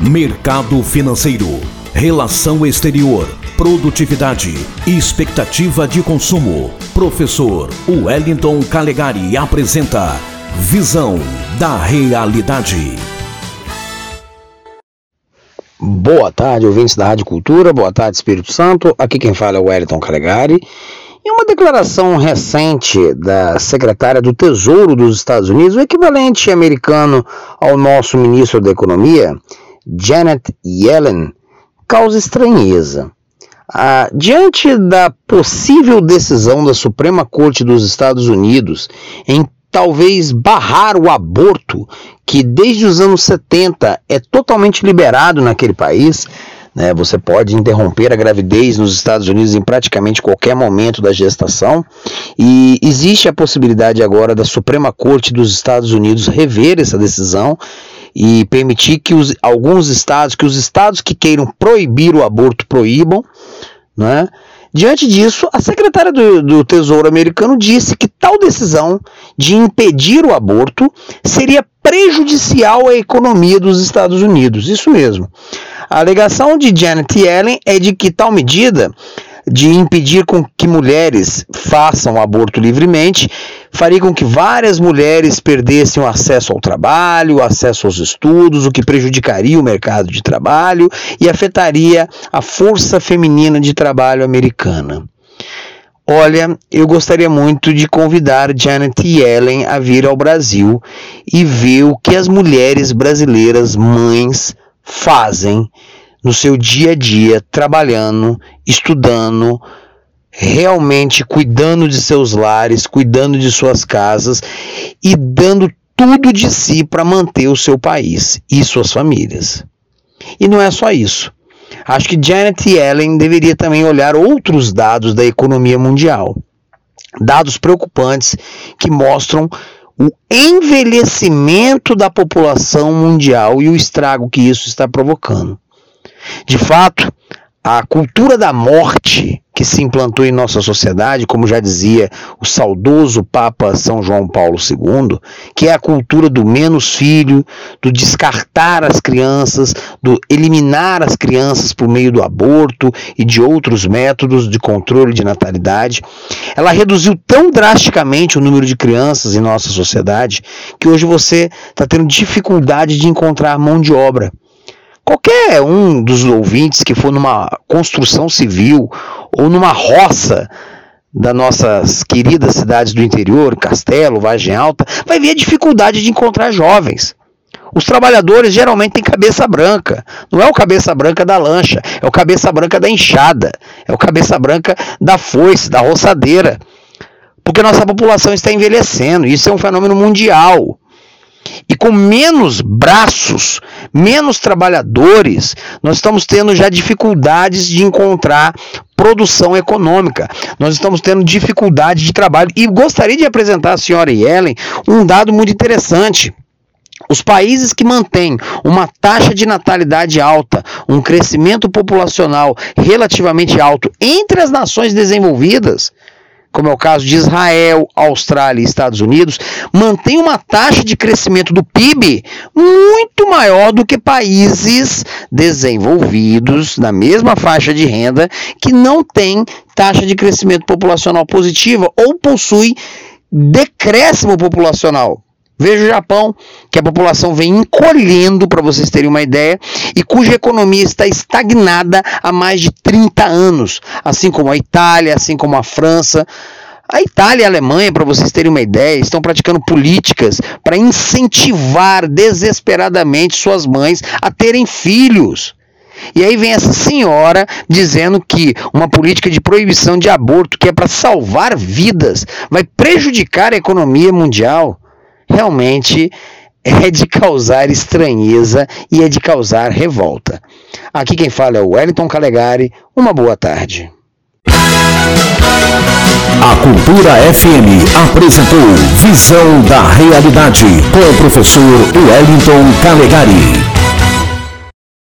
mercado financeiro, relação exterior, produtividade expectativa de consumo. Professor Wellington Calegari apresenta Visão da Realidade. Boa tarde, ouvintes da Rádio Cultura, boa tarde, Espírito Santo. Aqui quem fala é o Wellington Calegari. Em uma declaração recente da secretária do Tesouro dos Estados Unidos, o equivalente americano ao nosso ministro da Economia, Janet Yellen, causa estranheza. Ah, diante da possível decisão da Suprema Corte dos Estados Unidos em talvez barrar o aborto, que desde os anos 70 é totalmente liberado naquele país, né? Você pode interromper a gravidez nos Estados Unidos em praticamente qualquer momento da gestação. E existe a possibilidade agora da Suprema Corte dos Estados Unidos rever essa decisão e permitir que os, alguns estados, que os estados que queiram proibir o aborto proíbam, né? Diante disso, a secretária do, do, Tesouro americano disse que tal decisão de impedir o aborto seria prejudicial à economia dos Estados Unidos. Isso mesmo. A alegação de Janet Yellen é de que tal medida de impedir com que mulheres façam aborto livremente faria com que várias mulheres perdessem o acesso ao trabalho, o acesso aos estudos, o que prejudicaria o mercado de trabalho e afetaria a força feminina de trabalho americana. Olha, eu gostaria muito de convidar Janet Yellen a vir ao Brasil e ver o que as mulheres brasileiras, mães, fazem no seu dia a dia, trabalhando, estudando, realmente cuidando de seus lares, cuidando de suas casas e dando tudo de si para manter o seu país e suas famílias. E não é só isso. Acho que Janet Yellen deveria também olhar outros dados da economia mundial. Dados preocupantes que mostram o envelhecimento da população mundial e o estrago que isso está provocando. De fato, a cultura da morte que se implantou em nossa sociedade, como já dizia o saudoso Papa São João Paulo II, que é a cultura do menos filho, do descartar as crianças, do eliminar as crianças por meio do aborto e de outros métodos de controle de natalidade, ela reduziu tão drasticamente o número de crianças em nossa sociedade que hoje você está tendo dificuldade de encontrar mão de obra. Qualquer um dos ouvintes que for numa construção civil ou numa roça das nossas queridas cidades do interior, Castelo, Vargem Alta, vai ver a dificuldade de encontrar jovens. Os trabalhadores geralmente têm cabeça branca. Não é o cabeça branca da lancha, é o cabeça branca da enxada, é o cabeça branca da foice, da roçadeira. Porque nossa população está envelhecendo. Isso é um fenômeno mundial. E com menos braços, menos trabalhadores, nós estamos tendo já dificuldades de encontrar produção econômica. Nós estamos tendo dificuldade de trabalho. E gostaria de apresentar à senhora Yellen um dado muito interessante. Os países que mantêm uma taxa de natalidade alta, um crescimento populacional relativamente alto entre as nações desenvolvidas, como é o caso de Israel, Austrália e Estados Unidos, mantém uma taxa de crescimento do PIB muito maior do que países desenvolvidos na mesma faixa de renda que não têm taxa de crescimento populacional positiva ou possui decréscimo populacional. Veja o Japão, que a população vem encolhendo, para vocês terem uma ideia, e cuja economia está estagnada há mais de 30 anos, assim como a Itália, assim como a França. A Itália e a Alemanha, para vocês terem uma ideia, estão praticando políticas para incentivar desesperadamente suas mães a terem filhos. E aí vem essa senhora dizendo que uma política de proibição de aborto, que é para salvar vidas, vai prejudicar a economia mundial realmente é de causar estranheza e é de causar revolta. Aqui quem fala é o Wellington Calegari. Uma boa tarde. A Cultura FM apresentou Visão da Realidade com o professor Wellington Calegari.